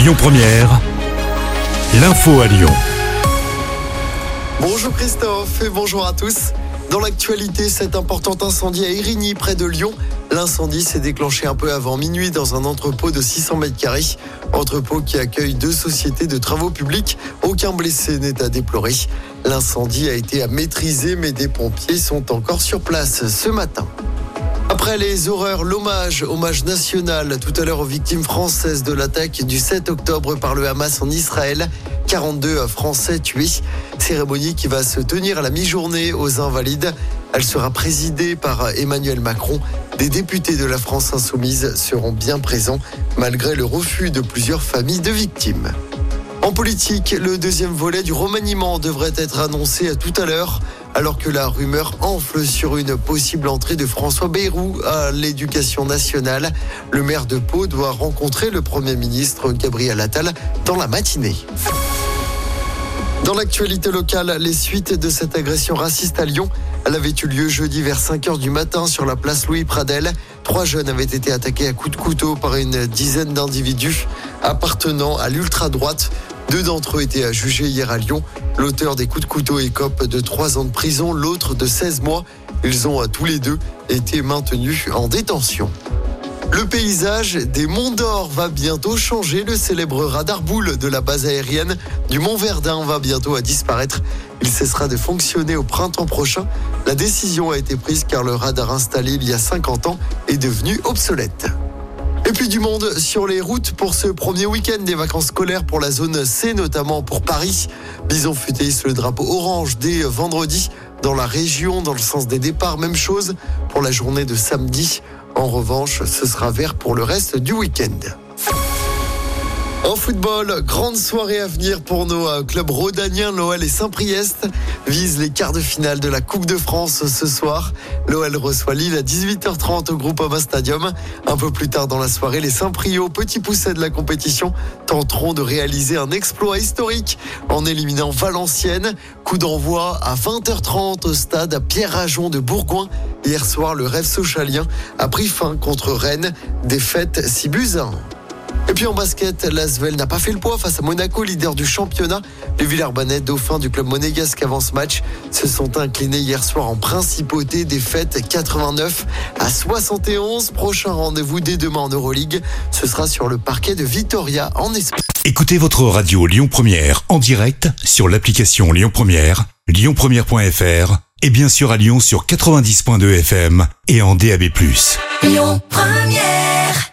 Lyon Première, l'info à Lyon. Bonjour Christophe et bonjour à tous. Dans l'actualité, cet important incendie à Érigny, près de Lyon. L'incendie s'est déclenché un peu avant minuit dans un entrepôt de 600 mètres carrés. Entrepôt qui accueille deux sociétés de travaux publics. Aucun blessé n'est à déplorer. L'incendie a été à maîtriser, mais des pompiers sont encore sur place ce matin. Après les horreurs, l'hommage, hommage national tout à l'heure aux victimes françaises de l'attaque du 7 octobre par le Hamas en Israël. 42 Français tués. Cérémonie qui va se tenir à la mi-journée aux Invalides. Elle sera présidée par Emmanuel Macron. Des députés de la France insoumise seront bien présents malgré le refus de plusieurs familles de victimes. En politique, le deuxième volet du remaniement devrait être annoncé tout à l'heure alors que la rumeur enfle sur une possible entrée de François Bayrou à l'éducation nationale. Le maire de Pau doit rencontrer le Premier ministre Gabriel Attal dans la matinée. Dans l'actualité locale, les suites de cette agression raciste à Lyon, elle avait eu lieu jeudi vers 5 h du matin sur la place Louis Pradel. Trois jeunes avaient été attaqués à coups de couteau par une dizaine d'individus appartenant à l'ultra-droite. Deux d'entre eux étaient à juger hier à Lyon. L'auteur des coups de couteau écope de 3 ans de prison, l'autre de 16 mois. Ils ont à tous les deux été maintenus en détention. Le paysage des Monts d'Or va bientôt changer. Le célèbre radar boule de la base aérienne du Mont Verdun va bientôt à disparaître. Il cessera de fonctionner au printemps prochain. La décision a été prise car le radar installé il y a 50 ans est devenu obsolète. Et puis du monde sur les routes pour ce premier week-end des vacances scolaires pour la zone C, notamment pour Paris. Bison futé le drapeau orange dès vendredi dans la région, dans le sens des départs. Même chose pour la journée de samedi. En revanche, ce sera vert pour le reste du week-end. En football, grande soirée à venir pour nos clubs rhodaniens. L'OL et Saint-Priest visent les quarts de finale de la Coupe de France ce soir. L'OL reçoit Lille à 18h30 au Groupama Stadium. Un peu plus tard dans la soirée, les Saint-Priot, petits poussets de la compétition, tenteront de réaliser un exploit historique en éliminant Valenciennes. Coup d'envoi à 20h30 au stade Pierre-Ajon de Bourgoin. Hier soir, le rêve socialien a pris fin contre Rennes. Défaite 6 buts 1. Et puis en basket, l'Asvel n'a pas fait le poids face à Monaco, leader du championnat. Les Villers-Banais, dauphins du club monégasque avant ce match, se sont inclinés hier soir en principauté, défaite 89 à 71. Prochain rendez-vous dès demain en Euroleague, ce sera sur le parquet de Vitoria en Espagne. Écoutez votre radio Lyon Première en direct sur l'application Lyon Première, lyonpremière.fr et bien sûr à Lyon sur 90.2 FM et en DAB+. Lyon Première